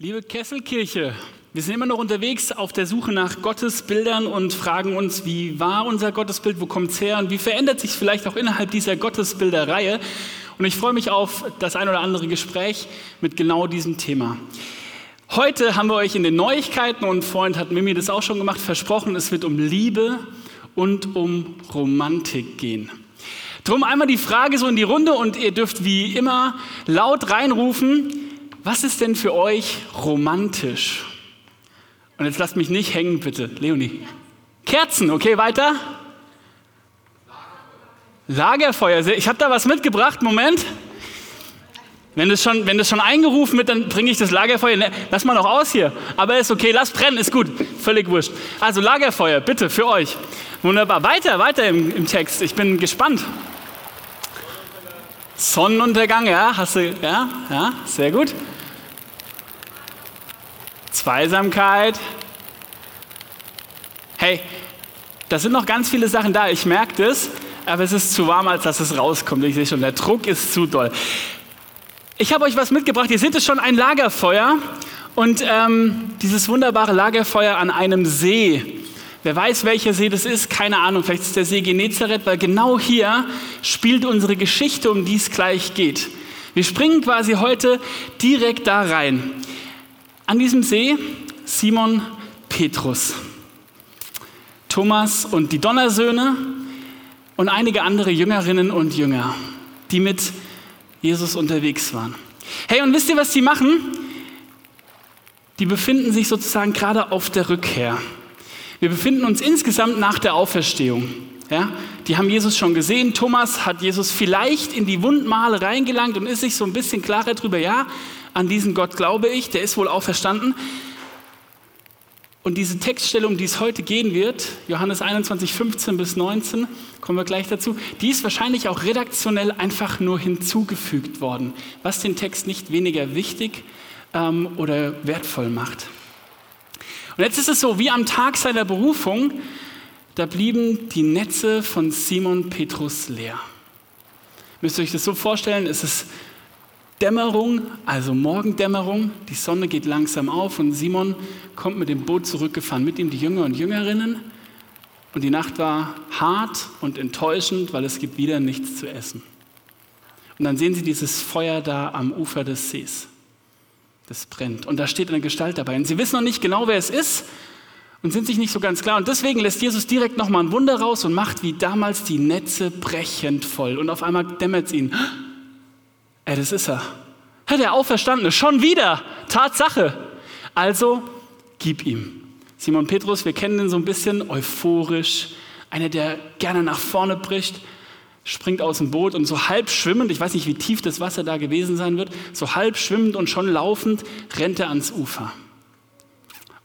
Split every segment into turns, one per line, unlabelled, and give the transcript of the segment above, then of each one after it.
Liebe Kesselkirche, wir sind immer noch unterwegs auf der Suche nach Gottesbildern und fragen uns, wie war unser Gottesbild, wo kommt es her und wie verändert sich vielleicht auch innerhalb dieser Gottesbilderreihe. Und ich freue mich auf das ein oder andere Gespräch mit genau diesem Thema. Heute haben wir euch in den Neuigkeiten, und Freund hat Mimi das auch schon gemacht, versprochen, es wird um Liebe und um Romantik gehen. Drum einmal die Frage so in die Runde und ihr dürft wie immer laut reinrufen, was ist denn für euch romantisch? Und jetzt lasst mich nicht hängen, bitte. Leonie. Kerzen, okay, weiter. Lagerfeuer. Ich habe da was mitgebracht. Moment. Wenn das, schon, wenn das schon eingerufen wird, dann bringe ich das Lagerfeuer. Lass mal noch aus hier. Aber ist okay, lass brennen, ist gut. Völlig wurscht. Also Lagerfeuer, bitte, für euch. Wunderbar. Weiter, weiter im, im Text. Ich bin gespannt. Sonnenuntergang, ja, hast du, ja, ja, sehr gut. Zweisamkeit. Hey, da sind noch ganz viele Sachen da, ich merke das, aber es ist zu warm, als dass es rauskommt. Ich sehe schon, der Druck ist zu doll. Ich habe euch was mitgebracht, ihr seht es schon, ein Lagerfeuer und ähm, dieses wunderbare Lagerfeuer an einem See. Wer weiß, welcher See das ist, keine Ahnung, vielleicht ist der See Genezareth, weil genau hier spielt unsere Geschichte, um die es gleich geht. Wir springen quasi heute direkt da rein. An diesem See Simon Petrus, Thomas und die Donnersöhne und einige andere Jüngerinnen und Jünger, die mit Jesus unterwegs waren. Hey, und wisst ihr, was die machen? Die befinden sich sozusagen gerade auf der Rückkehr. Wir befinden uns insgesamt nach der Auferstehung. Ja, die haben Jesus schon gesehen. Thomas hat Jesus vielleicht in die Wundmale reingelangt und ist sich so ein bisschen klarer darüber, ja, an diesen Gott glaube ich, der ist wohl auferstanden. Und diese Textstelle, um die es heute gehen wird, Johannes 21, 15 bis 19, kommen wir gleich dazu, die ist wahrscheinlich auch redaktionell einfach nur hinzugefügt worden, was den Text nicht weniger wichtig ähm, oder wertvoll macht. Und jetzt ist es so, wie am Tag seiner Berufung, da blieben die Netze von Simon Petrus leer. Müsst ihr euch das so vorstellen, es ist Dämmerung, also Morgendämmerung, die Sonne geht langsam auf und Simon kommt mit dem Boot zurückgefahren, mit ihm die Jünger und Jüngerinnen. Und die Nacht war hart und enttäuschend, weil es gibt wieder nichts zu essen. Und dann sehen sie dieses Feuer da am Ufer des Sees. Das brennt. Und da steht eine Gestalt dabei. Und sie wissen noch nicht genau, wer es ist und sind sich nicht so ganz klar. Und deswegen lässt Jesus direkt nochmal ein Wunder raus und macht wie damals die Netze brechend voll. Und auf einmal dämmert es ihnen. Ey, das ist er. Ja, der Auferstandene, schon wieder. Tatsache. Also gib ihm. Simon Petrus, wir kennen ihn so ein bisschen euphorisch. Einer, der gerne nach vorne bricht, springt aus dem Boot und so halb schwimmend, ich weiß nicht, wie tief das Wasser da gewesen sein wird, so halb schwimmend und schon laufend rennt er ans Ufer.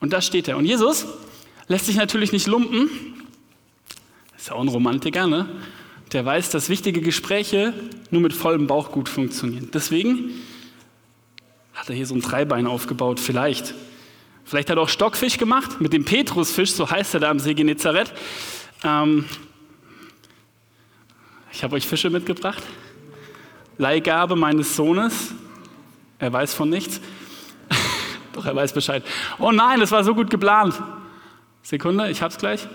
Und da steht er. Und Jesus lässt sich natürlich nicht lumpen. Ist ja auch ein Romantiker, ne? Der weiß, dass wichtige Gespräche nur mit vollem Bauch gut funktionieren. Deswegen hat er hier so ein Dreibein aufgebaut, vielleicht. Vielleicht hat er auch Stockfisch gemacht mit dem Petrusfisch, so heißt er da am See Genezareth. Ähm, ich habe euch Fische mitgebracht. Leihgabe meines Sohnes. Er weiß von nichts. Doch er weiß Bescheid. Oh nein, das war so gut geplant. Sekunde, ich hab's gleich.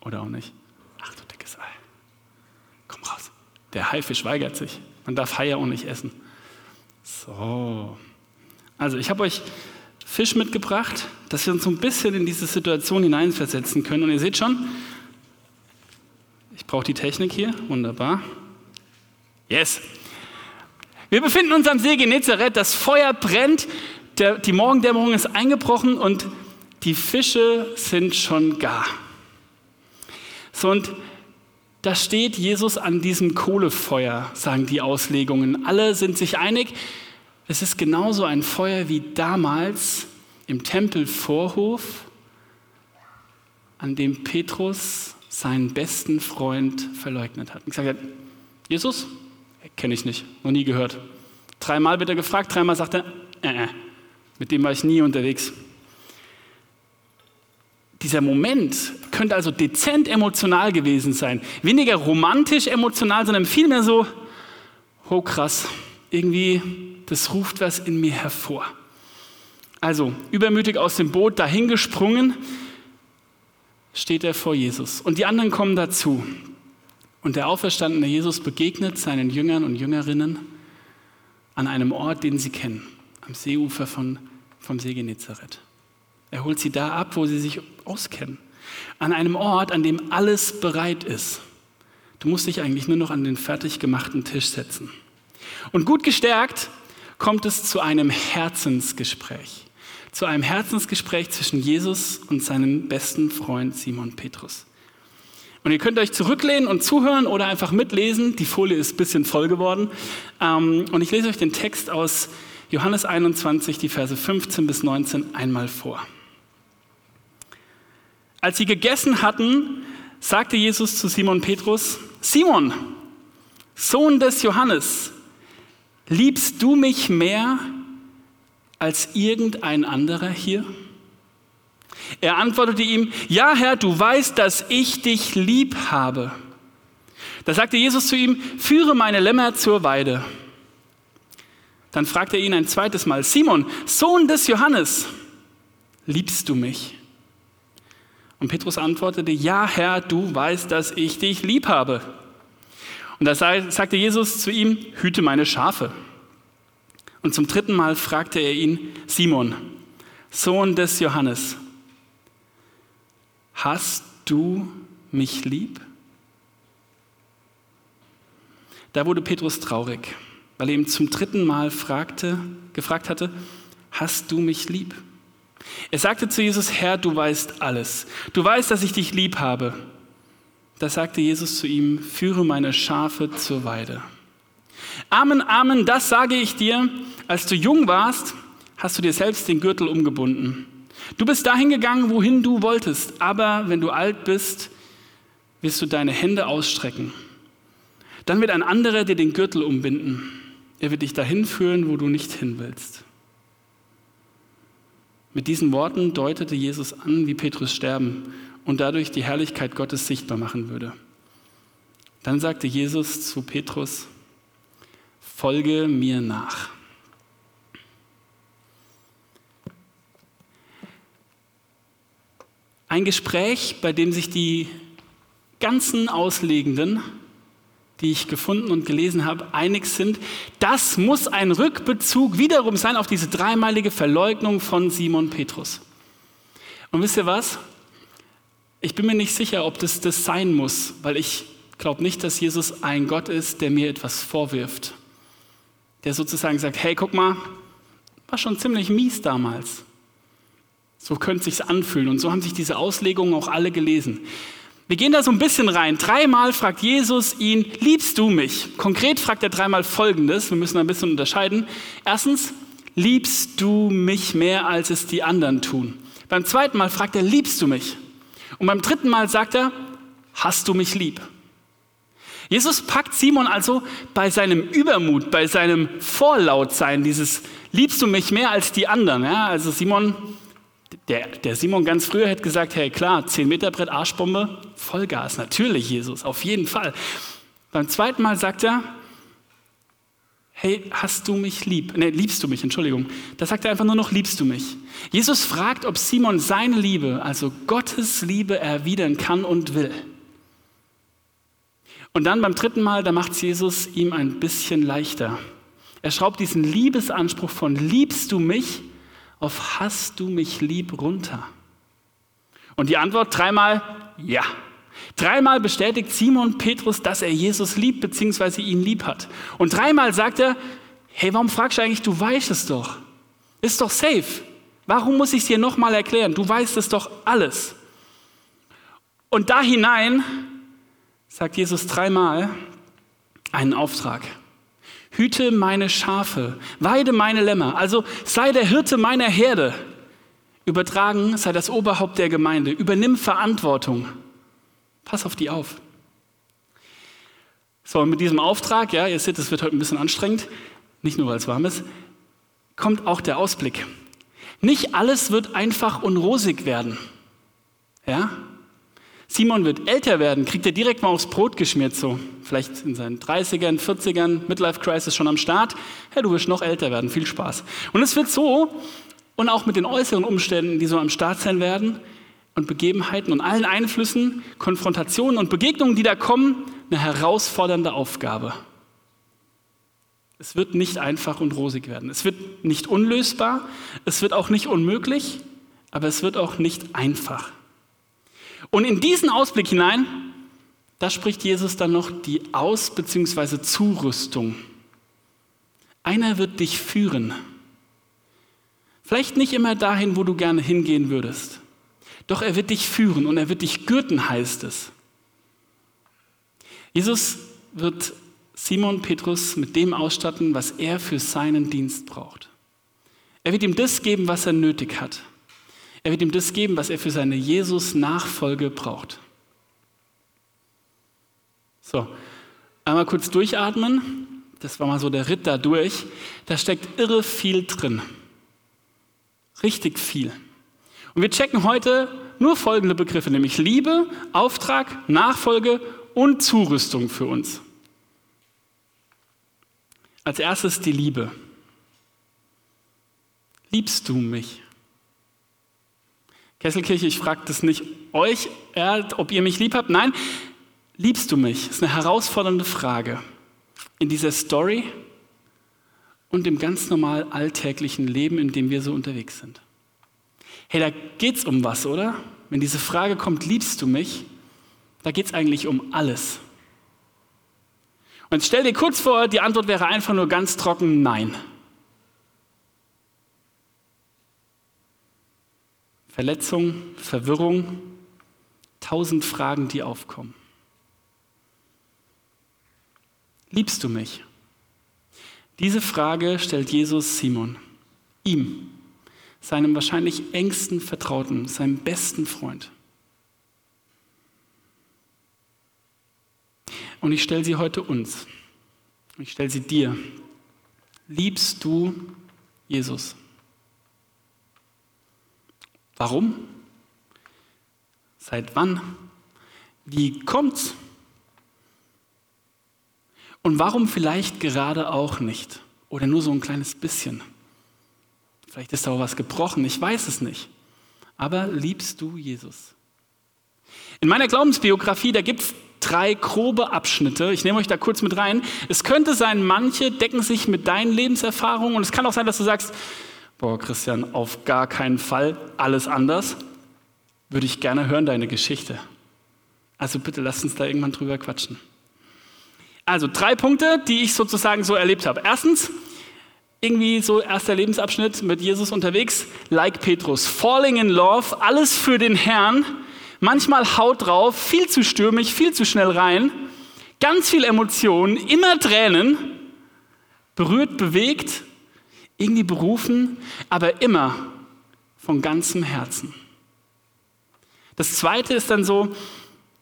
Oder auch nicht. Der Haifisch weigert sich. Man darf Haie auch nicht essen. So. Also, ich habe euch Fisch mitgebracht, dass wir uns so ein bisschen in diese Situation hineinversetzen können. Und ihr seht schon, ich brauche die Technik hier. Wunderbar. Yes. Wir befinden uns am See Genezareth. Das Feuer brennt. Der, die Morgendämmerung ist eingebrochen und die Fische sind schon gar. So, und da steht Jesus an diesem Kohlefeuer, sagen die Auslegungen. Alle sind sich einig, es ist genauso ein Feuer wie damals im Tempelvorhof, an dem Petrus seinen besten Freund verleugnet hat. Und gesagt hat, Jesus, kenne ich nicht, noch nie gehört. Dreimal wird er gefragt, dreimal sagt er, äh, äh, mit dem war ich nie unterwegs. Dieser Moment könnte also dezent emotional gewesen sein. Weniger romantisch emotional, sondern vielmehr so, oh krass, irgendwie, das ruft was in mir hervor. Also übermütig aus dem Boot dahingesprungen, steht er vor Jesus. Und die anderen kommen dazu. Und der auferstandene Jesus begegnet seinen Jüngern und Jüngerinnen an einem Ort, den sie kennen, am Seeufer von, vom See Genezareth. Er holt sie da ab, wo sie sich auskennen. An einem Ort, an dem alles bereit ist. Du musst dich eigentlich nur noch an den fertig gemachten Tisch setzen. Und gut gestärkt kommt es zu einem Herzensgespräch. Zu einem Herzensgespräch zwischen Jesus und seinem besten Freund Simon Petrus. Und ihr könnt euch zurücklehnen und zuhören oder einfach mitlesen. Die Folie ist ein bisschen voll geworden. Ähm, und ich lese euch den Text aus Johannes 21, die Verse 15 bis 19 einmal vor. Als sie gegessen hatten, sagte Jesus zu Simon Petrus, Simon, Sohn des Johannes, liebst du mich mehr als irgendein anderer hier? Er antwortete ihm, ja Herr, du weißt, dass ich dich lieb habe. Da sagte Jesus zu ihm, führe meine Lämmer zur Weide. Dann fragte er ihn ein zweites Mal, Simon, Sohn des Johannes, liebst du mich? Und Petrus antwortete, ja Herr, du weißt, dass ich dich lieb habe. Und da sagte Jesus zu ihm, hüte meine Schafe. Und zum dritten Mal fragte er ihn, Simon, Sohn des Johannes, hast du mich lieb? Da wurde Petrus traurig, weil er ihm zum dritten Mal fragte, gefragt hatte, hast du mich lieb? Er sagte zu Jesus, Herr, du weißt alles. Du weißt, dass ich dich lieb habe. Da sagte Jesus zu ihm, führe meine Schafe zur Weide. Amen, Amen, das sage ich dir. Als du jung warst, hast du dir selbst den Gürtel umgebunden. Du bist dahin gegangen, wohin du wolltest, aber wenn du alt bist, wirst du deine Hände ausstrecken. Dann wird ein anderer dir den Gürtel umbinden. Er wird dich dahin führen, wo du nicht hin willst. Mit diesen Worten deutete Jesus an, wie Petrus sterben und dadurch die Herrlichkeit Gottes sichtbar machen würde. Dann sagte Jesus zu Petrus, folge mir nach. Ein Gespräch, bei dem sich die ganzen Auslegenden, die ich gefunden und gelesen habe, einig sind, das muss ein Rückbezug wiederum sein auf diese dreimalige Verleugnung von Simon Petrus. Und wisst ihr was? Ich bin mir nicht sicher, ob das das sein muss, weil ich glaube nicht, dass Jesus ein Gott ist, der mir etwas vorwirft. Der sozusagen sagt, hey, guck mal, war schon ziemlich mies damals. So könnte es sich anfühlen. Und so haben sich diese Auslegungen auch alle gelesen. Wir gehen da so ein bisschen rein. Dreimal fragt Jesus ihn, liebst du mich? Konkret fragt er dreimal Folgendes. Wir müssen ein bisschen unterscheiden. Erstens, liebst du mich mehr, als es die anderen tun? Beim zweiten Mal fragt er, liebst du mich? Und beim dritten Mal sagt er, hast du mich lieb? Jesus packt Simon also bei seinem Übermut, bei seinem Vorlautsein, dieses liebst du mich mehr als die anderen. Ja, also Simon, der, der Simon ganz früher hätte gesagt, hey klar, 10 Meter Brett, Arschbombe, Vollgas, natürlich Jesus, auf jeden Fall. Beim zweiten Mal sagt er, hey, hast du mich lieb? Nee, liebst du mich, Entschuldigung. Da sagt er einfach nur noch, liebst du mich? Jesus fragt, ob Simon seine Liebe, also Gottes Liebe, erwidern kann und will. Und dann beim dritten Mal, da macht Jesus ihm ein bisschen leichter. Er schraubt diesen Liebesanspruch von liebst du mich auf hast du mich lieb runter. Und die Antwort dreimal ja. Dreimal bestätigt Simon Petrus, dass er Jesus liebt bzw. ihn lieb hat. Und dreimal sagt er, hey, warum fragst du eigentlich, du weißt es doch. Ist doch safe. Warum muss ich es dir nochmal erklären? Du weißt es doch alles. Und da hinein sagt Jesus dreimal einen Auftrag. Hüte meine Schafe, weide meine Lämmer, also sei der Hirte meiner Herde. Übertragen sei das Oberhaupt der Gemeinde, übernimm Verantwortung. Pass auf die auf. So, und mit diesem Auftrag, ja, ihr seht, es wird heute ein bisschen anstrengend, nicht nur weil es warm ist, kommt auch der Ausblick. Nicht alles wird einfach und rosig werden. Ja? Simon wird älter werden, kriegt er direkt mal aufs Brot geschmiert, so vielleicht in seinen 30ern, 40ern, Midlife Crisis schon am Start. Hey, du wirst noch älter werden, viel Spaß. Und es wird so, und auch mit den äußeren Umständen, die so am Start sein werden und Begebenheiten und allen Einflüssen, Konfrontationen und Begegnungen, die da kommen, eine herausfordernde Aufgabe. Es wird nicht einfach und rosig werden. Es wird nicht unlösbar, es wird auch nicht unmöglich, aber es wird auch nicht einfach. Und in diesen Ausblick hinein, da spricht Jesus dann noch die Aus- bzw. Zurüstung. Einer wird dich führen. Vielleicht nicht immer dahin, wo du gerne hingehen würdest. Doch er wird dich führen und er wird dich gürten, heißt es. Jesus wird Simon Petrus mit dem ausstatten, was er für seinen Dienst braucht. Er wird ihm das geben, was er nötig hat. Er wird ihm das geben, was er für seine Jesus-Nachfolge braucht. So, einmal kurz durchatmen. Das war mal so der Ritt da durch. Da steckt irre viel drin. Richtig viel. Und wir checken heute nur folgende Begriffe, nämlich Liebe, Auftrag, Nachfolge und Zurüstung für uns. Als erstes die Liebe. Liebst du mich? Kesselkirche, ich frage das nicht euch, ob ihr mich lieb habt. Nein, liebst du mich? Das ist eine herausfordernde Frage. In dieser Story und im ganz normal alltäglichen Leben, in dem wir so unterwegs sind. Hey, da geht es um was, oder? Wenn diese Frage kommt, liebst du mich? Da geht es eigentlich um alles. Und stell dir kurz vor, die Antwort wäre einfach nur ganz trocken Nein. Verletzung, Verwirrung, tausend Fragen, die aufkommen. Liebst du mich? Diese Frage stellt Jesus Simon, ihm, seinem wahrscheinlich engsten Vertrauten, seinem besten Freund. Und ich stelle sie heute uns. Ich stelle sie dir. Liebst du Jesus? Warum? Seit wann? Wie kommt's? Und warum vielleicht gerade auch nicht? Oder nur so ein kleines bisschen? Vielleicht ist da auch was gebrochen, ich weiß es nicht. Aber liebst du Jesus? In meiner Glaubensbiografie, da gibt es drei grobe Abschnitte. Ich nehme euch da kurz mit rein. Es könnte sein, manche decken sich mit deinen Lebenserfahrungen und es kann auch sein, dass du sagst, boah, Christian, auf gar keinen Fall, alles anders. Würde ich gerne hören, deine Geschichte. Also bitte lass uns da irgendwann drüber quatschen. Also drei Punkte, die ich sozusagen so erlebt habe. Erstens, irgendwie so erster Lebensabschnitt mit Jesus unterwegs, like Petrus, falling in love, alles für den Herrn, manchmal Haut drauf, viel zu stürmig, viel zu schnell rein, ganz viel Emotionen, immer Tränen, berührt, bewegt, irgendwie berufen, aber immer von ganzem Herzen. Das zweite ist dann so,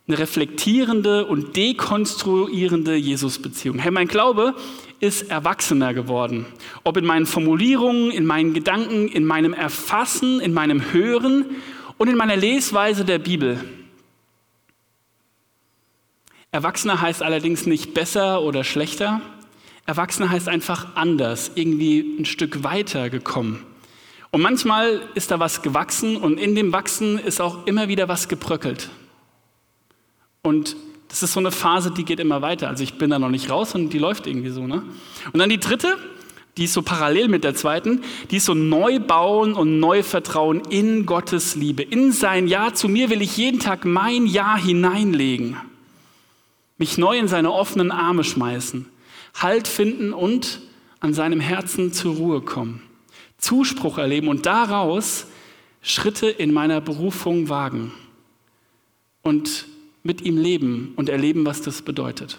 eine reflektierende und dekonstruierende Jesus-Beziehung. Hey, mein Glaube ist erwachsener geworden. Ob in meinen Formulierungen, in meinen Gedanken, in meinem Erfassen, in meinem Hören und in meiner Lesweise der Bibel. Erwachsener heißt allerdings nicht besser oder schlechter. Erwachsener heißt einfach anders, irgendwie ein Stück weiter gekommen. Und manchmal ist da was gewachsen und in dem Wachsen ist auch immer wieder was gebröckelt. Und das ist so eine Phase, die geht immer weiter. Also ich bin da noch nicht raus und die läuft irgendwie so. Ne? Und dann die dritte, die ist so parallel mit der zweiten, die ist so Neubauen und Neuvertrauen in Gottes Liebe. In sein Ja zu mir will ich jeden Tag mein Ja hineinlegen. Mich neu in seine offenen Arme schmeißen. Halt finden und an seinem Herzen zur Ruhe kommen. Zuspruch erleben und daraus Schritte in meiner Berufung wagen. Und mit ihm leben und erleben, was das bedeutet.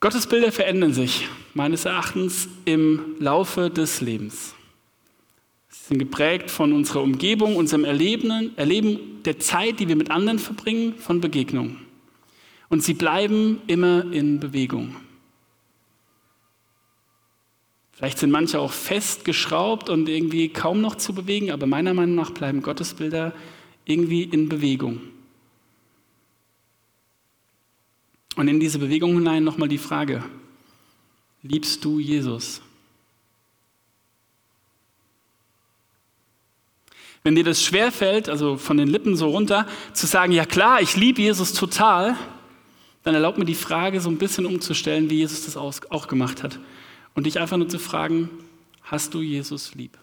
Gottes Bilder verändern sich meines Erachtens im Laufe des Lebens. Sie sind geprägt von unserer Umgebung, unserem Erleben, Erleben der Zeit, die wir mit anderen verbringen, von Begegnungen. Und sie bleiben immer in Bewegung. Vielleicht sind manche auch festgeschraubt und irgendwie kaum noch zu bewegen, aber meiner Meinung nach bleiben Gottesbilder irgendwie in Bewegung. Und in diese Bewegung hinein nochmal die Frage, liebst du Jesus? Wenn dir das schwerfällt, also von den Lippen so runter, zu sagen, ja klar, ich liebe Jesus total, dann erlaubt mir die Frage so ein bisschen umzustellen, wie Jesus das auch gemacht hat. Und dich einfach nur zu fragen, hast du Jesus lieb?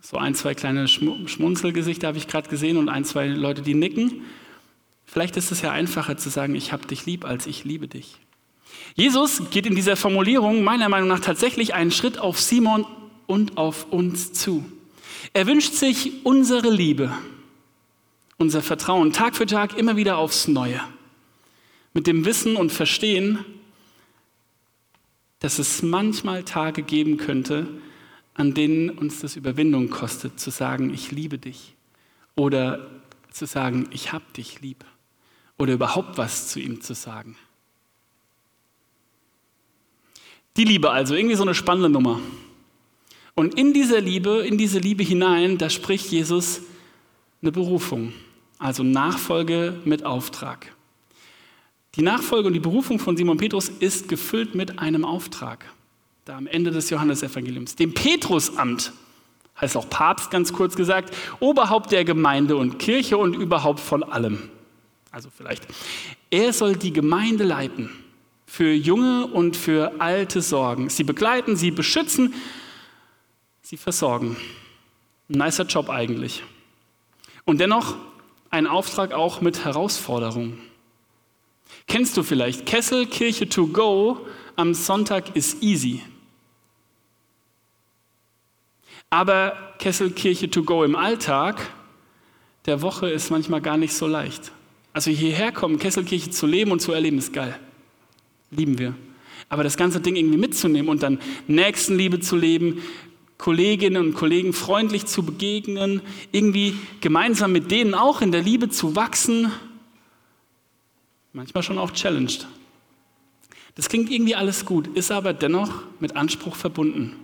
So ein, zwei kleine Schmunzelgesichter habe ich gerade gesehen und ein, zwei Leute, die nicken. Vielleicht ist es ja einfacher zu sagen, ich habe dich lieb, als ich liebe dich. Jesus geht in dieser Formulierung meiner Meinung nach tatsächlich einen Schritt auf Simon und auf uns zu. Er wünscht sich unsere Liebe, unser Vertrauen, Tag für Tag immer wieder aufs Neue. Mit dem Wissen und Verstehen, dass es manchmal Tage geben könnte, an denen uns das Überwindung kostet, zu sagen, ich liebe dich. Oder zu sagen, ich hab dich lieb. Oder überhaupt was zu ihm zu sagen. Die Liebe also, irgendwie so eine spannende Nummer. Und in dieser Liebe, in diese Liebe hinein, da spricht Jesus eine Berufung, also Nachfolge mit Auftrag. Die Nachfolge und die Berufung von Simon Petrus ist gefüllt mit einem Auftrag. Da am Ende des Johannesevangeliums, dem Petrusamt, heißt auch Papst ganz kurz gesagt, Oberhaupt der Gemeinde und Kirche und überhaupt von allem. Also vielleicht. Er soll die Gemeinde leiten, für junge und für alte sorgen, sie begleiten, sie beschützen, sie versorgen. Ein nicer Job eigentlich. Und dennoch ein Auftrag auch mit Herausforderungen. Kennst du vielleicht Kessel Kirche to go am Sonntag ist easy. Aber Kessel Kirche to go im Alltag der Woche ist manchmal gar nicht so leicht. Also hierher kommen, Kesselkirche zu leben und zu erleben, ist geil. Lieben wir. Aber das ganze Ding irgendwie mitzunehmen und dann Nächstenliebe zu leben, Kolleginnen und Kollegen freundlich zu begegnen, irgendwie gemeinsam mit denen auch in der Liebe zu wachsen, manchmal schon auch challenged. Das klingt irgendwie alles gut, ist aber dennoch mit Anspruch verbunden.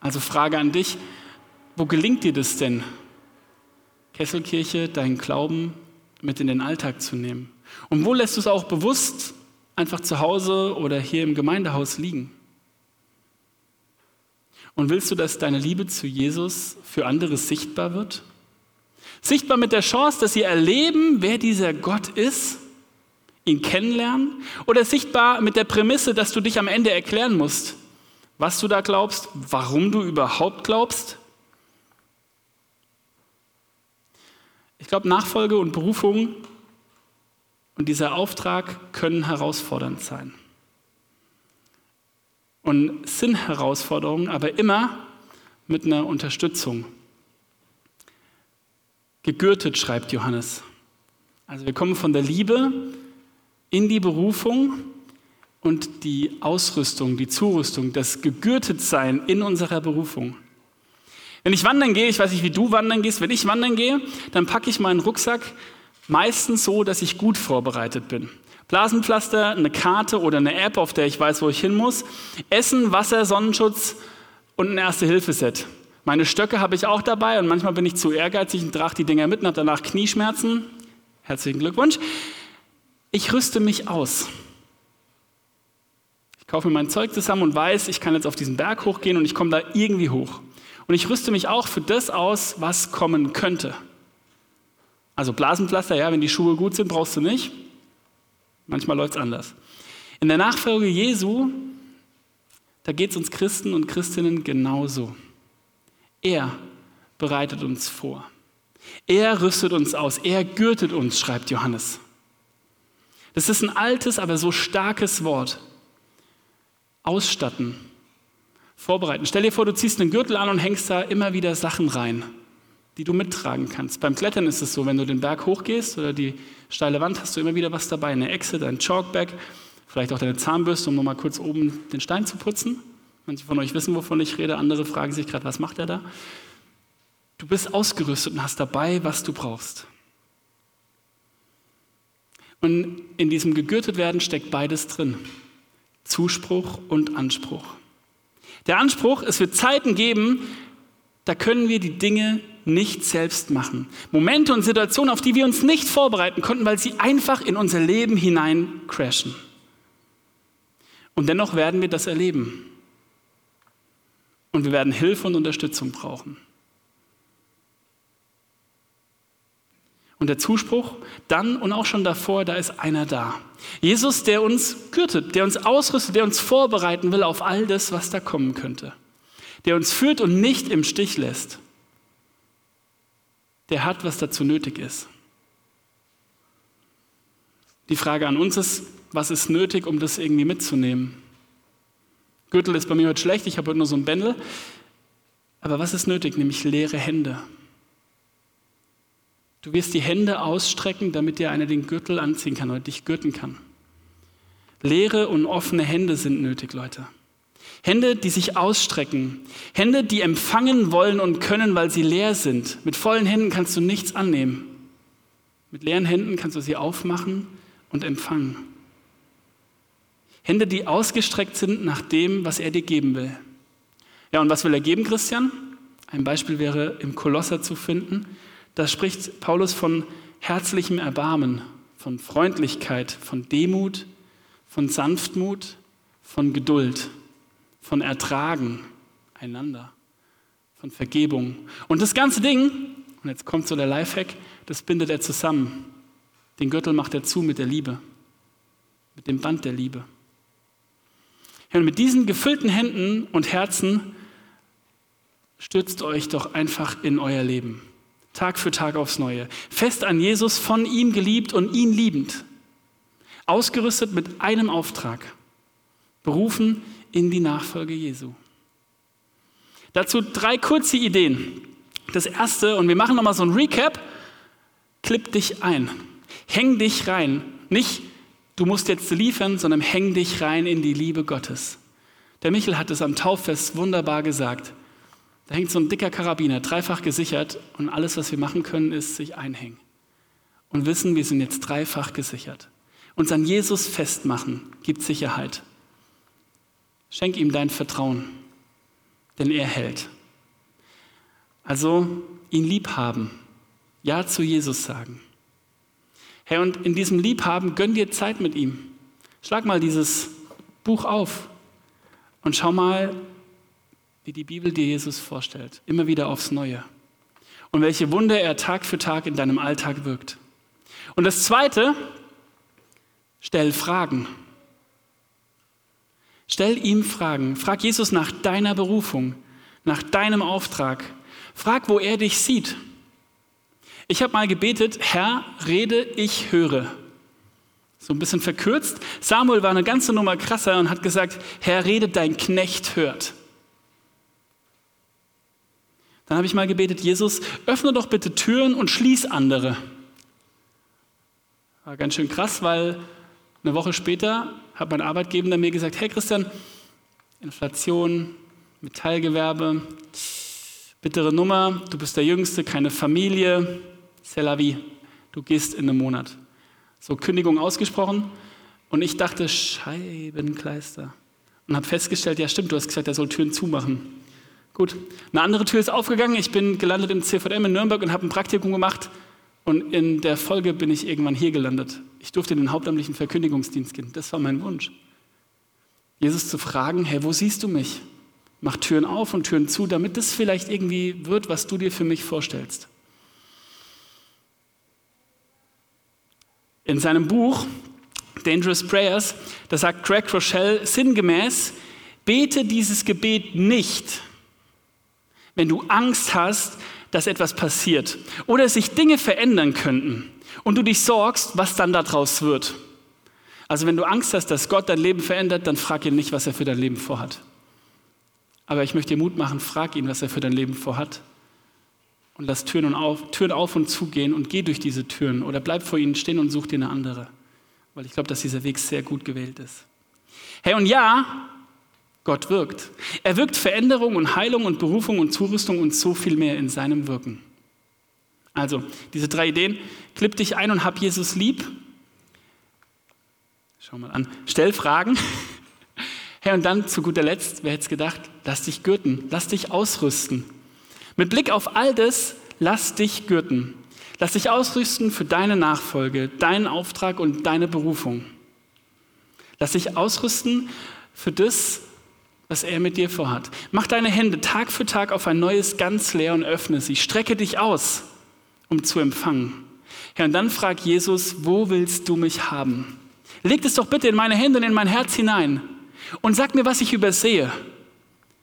Also Frage an dich, wo gelingt dir das denn, Kesselkirche, deinen Glauben mit in den Alltag zu nehmen? Und wo lässt du es auch bewusst einfach zu Hause oder hier im Gemeindehaus liegen? Und willst du, dass deine Liebe zu Jesus für andere sichtbar wird? Sichtbar mit der Chance, dass sie erleben, wer dieser Gott ist, ihn kennenlernen? Oder sichtbar mit der Prämisse, dass du dich am Ende erklären musst, was du da glaubst, warum du überhaupt glaubst? Ich glaube, Nachfolge und Berufung und dieser Auftrag können herausfordernd sein. Und sind Herausforderungen, aber immer mit einer Unterstützung. Gegürtet, schreibt Johannes. Also wir kommen von der Liebe in die Berufung und die Ausrüstung, die Zurüstung, das Gegürtetsein in unserer Berufung. Wenn ich wandern gehe, ich weiß nicht, wie du wandern gehst, wenn ich wandern gehe, dann packe ich meinen Rucksack meistens so, dass ich gut vorbereitet bin. Blasenpflaster, eine Karte oder eine App, auf der ich weiß, wo ich hin muss, Essen, Wasser, Sonnenschutz und ein Erste-Hilfe-Set. Meine Stöcke habe ich auch dabei und manchmal bin ich zu ehrgeizig und trage die Dinger mit und habe danach Knieschmerzen. Herzlichen Glückwunsch. Ich rüste mich aus. Ich kaufe mir mein Zeug zusammen und weiß, ich kann jetzt auf diesen Berg hochgehen und ich komme da irgendwie hoch. Und ich rüste mich auch für das aus, was kommen könnte. Also Blasenpflaster, ja, wenn die Schuhe gut sind, brauchst du nicht. Manchmal läuft es anders. In der Nachfolge Jesu, da geht es uns Christen und Christinnen genauso. Er bereitet uns vor. Er rüstet uns aus. Er gürtet uns, schreibt Johannes. Das ist ein altes, aber so starkes Wort. Ausstatten, vorbereiten. Stell dir vor, du ziehst einen Gürtel an und hängst da immer wieder Sachen rein, die du mittragen kannst. Beim Klettern ist es so, wenn du den Berg hochgehst oder die steile Wand, hast du immer wieder was dabei. Eine Echse, dein Chalkbag, vielleicht auch deine Zahnbürste, um nochmal kurz oben den Stein zu putzen. Manche von euch wissen, wovon ich rede, andere fragen sich gerade, was macht er da? Du bist ausgerüstet und hast dabei, was du brauchst. Und in diesem gegürtet werden steckt beides drin. Zuspruch und Anspruch. Der Anspruch, es wird Zeiten geben, da können wir die Dinge nicht selbst machen. Momente und Situationen, auf die wir uns nicht vorbereiten konnten, weil sie einfach in unser Leben hinein crashen. Und dennoch werden wir das erleben. und wir werden Hilfe und Unterstützung brauchen. Und der Zuspruch, dann und auch schon davor, da ist einer da. Jesus, der uns gürtet, der uns ausrüstet, der uns vorbereiten will auf all das, was da kommen könnte. Der uns führt und nicht im Stich lässt. Der hat, was dazu nötig ist. Die Frage an uns ist, was ist nötig, um das irgendwie mitzunehmen? Gürtel ist bei mir heute schlecht, ich habe heute nur so ein Bändel. Aber was ist nötig? Nämlich leere Hände. Du wirst die Hände ausstrecken, damit dir einer den Gürtel anziehen kann oder dich gürten kann. Leere und offene Hände sind nötig, Leute. Hände, die sich ausstrecken. Hände, die empfangen wollen und können, weil sie leer sind. Mit vollen Händen kannst du nichts annehmen. Mit leeren Händen kannst du sie aufmachen und empfangen. Hände, die ausgestreckt sind nach dem, was er dir geben will. Ja, und was will er geben, Christian? Ein Beispiel wäre im Kolosser zu finden. Da spricht Paulus von herzlichem Erbarmen, von Freundlichkeit, von Demut, von Sanftmut, von Geduld, von Ertragen einander, von Vergebung. Und das ganze Ding, und jetzt kommt so der Lifehack, das bindet er zusammen. Den Gürtel macht er zu mit der Liebe, mit dem Band der Liebe. Und mit diesen gefüllten Händen und Herzen stürzt euch doch einfach in euer Leben. Tag für Tag aufs Neue. Fest an Jesus, von ihm geliebt und ihn liebend. Ausgerüstet mit einem Auftrag. Berufen in die Nachfolge Jesu. Dazu drei kurze Ideen. Das erste, und wir machen nochmal so ein Recap, klipp dich ein. Häng dich rein. Nicht du musst jetzt liefern, sondern häng dich rein in die Liebe Gottes. Der Michel hat es am Tauffest wunderbar gesagt. Da hängt so ein dicker Karabiner, dreifach gesichert, und alles, was wir machen können, ist sich einhängen. Und wissen, wir sind jetzt dreifach gesichert. Uns an Jesus festmachen gibt Sicherheit. Schenk ihm dein Vertrauen, denn er hält. Also ihn lieb haben, Ja zu Jesus sagen. Herr, und in diesem Liebhaben gönn dir Zeit mit ihm. Schlag mal dieses Buch auf und schau mal, wie die Bibel dir Jesus vorstellt. Immer wieder aufs Neue. Und welche Wunder er Tag für Tag in deinem Alltag wirkt. Und das Zweite, stell Fragen. Stell ihm Fragen. Frag Jesus nach deiner Berufung, nach deinem Auftrag. Frag, wo er dich sieht. Ich habe mal gebetet, Herr, rede, ich höre. So ein bisschen verkürzt. Samuel war eine ganze Nummer krasser und hat gesagt, Herr, rede, dein Knecht hört. Dann habe ich mal gebetet, Jesus, öffne doch bitte Türen und schließ andere. War ganz schön krass, weil eine Woche später hat mein Arbeitgeber mir gesagt, hey Christian, Inflation, Metallgewerbe, bittere Nummer, du bist der Jüngste, keine Familie, c'est la vie. Du gehst in einem Monat. So Kündigung ausgesprochen und ich dachte, Scheibenkleister. Und habe festgestellt, ja stimmt, du hast gesagt, er soll Türen zumachen. Gut, eine andere Tür ist aufgegangen. Ich bin gelandet im CVM in Nürnberg und habe ein Praktikum gemacht. Und in der Folge bin ich irgendwann hier gelandet. Ich durfte in den hauptamtlichen Verkündigungsdienst gehen. Das war mein Wunsch. Jesus zu fragen, hey, wo siehst du mich? Mach Türen auf und Türen zu, damit das vielleicht irgendwie wird, was du dir für mich vorstellst. In seinem Buch Dangerous Prayers, da sagt Craig Rochelle sinngemäß, bete dieses Gebet nicht, wenn du Angst hast, dass etwas passiert oder sich Dinge verändern könnten und du dich sorgst, was dann daraus wird. Also wenn du Angst hast, dass Gott dein Leben verändert, dann frag ihn nicht, was er für dein Leben vorhat. Aber ich möchte dir Mut machen, frag ihn, was er für dein Leben vorhat und lass Türen, auf, Türen auf und zugehen und geh durch diese Türen oder bleib vor ihnen stehen und such dir eine andere. Weil ich glaube, dass dieser Weg sehr gut gewählt ist. Hey, und ja, Gott wirkt. Er wirkt Veränderung und Heilung und Berufung und Zurüstung und so viel mehr in seinem Wirken. Also, diese drei Ideen. Klipp dich ein und hab Jesus lieb. Schau mal an. Stell Fragen. Hey, und dann zu guter Letzt, wer hätte es gedacht, lass dich gürten, lass dich ausrüsten. Mit Blick auf all das, lass dich gürten. Lass dich ausrüsten für deine Nachfolge, deinen Auftrag und deine Berufung. Lass dich ausrüsten für das, was er mit dir vorhat. Mach deine Hände Tag für Tag auf ein neues ganz leer und öffne sie. Strecke dich aus, um zu empfangen. Ja, und dann frag Jesus, wo willst du mich haben? Leg es doch bitte in meine Hände und in mein Herz hinein und sag mir, was ich übersehe.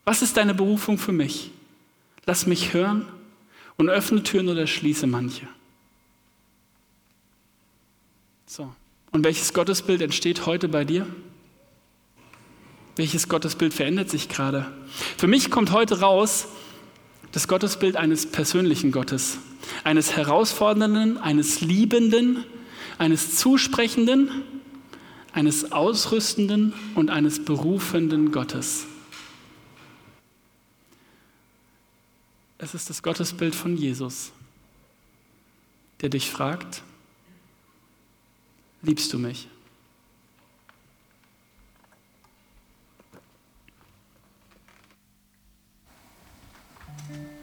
Was ist deine Berufung für mich? Lass mich hören und öffne Türen oder schließe manche. So. Und welches Gottesbild entsteht heute bei dir? Welches Gottesbild verändert sich gerade? Für mich kommt heute raus das Gottesbild eines persönlichen Gottes, eines herausfordernden, eines liebenden, eines zusprechenden, eines ausrüstenden und eines berufenden Gottes. Es ist das Gottesbild von Jesus, der dich fragt, liebst du mich?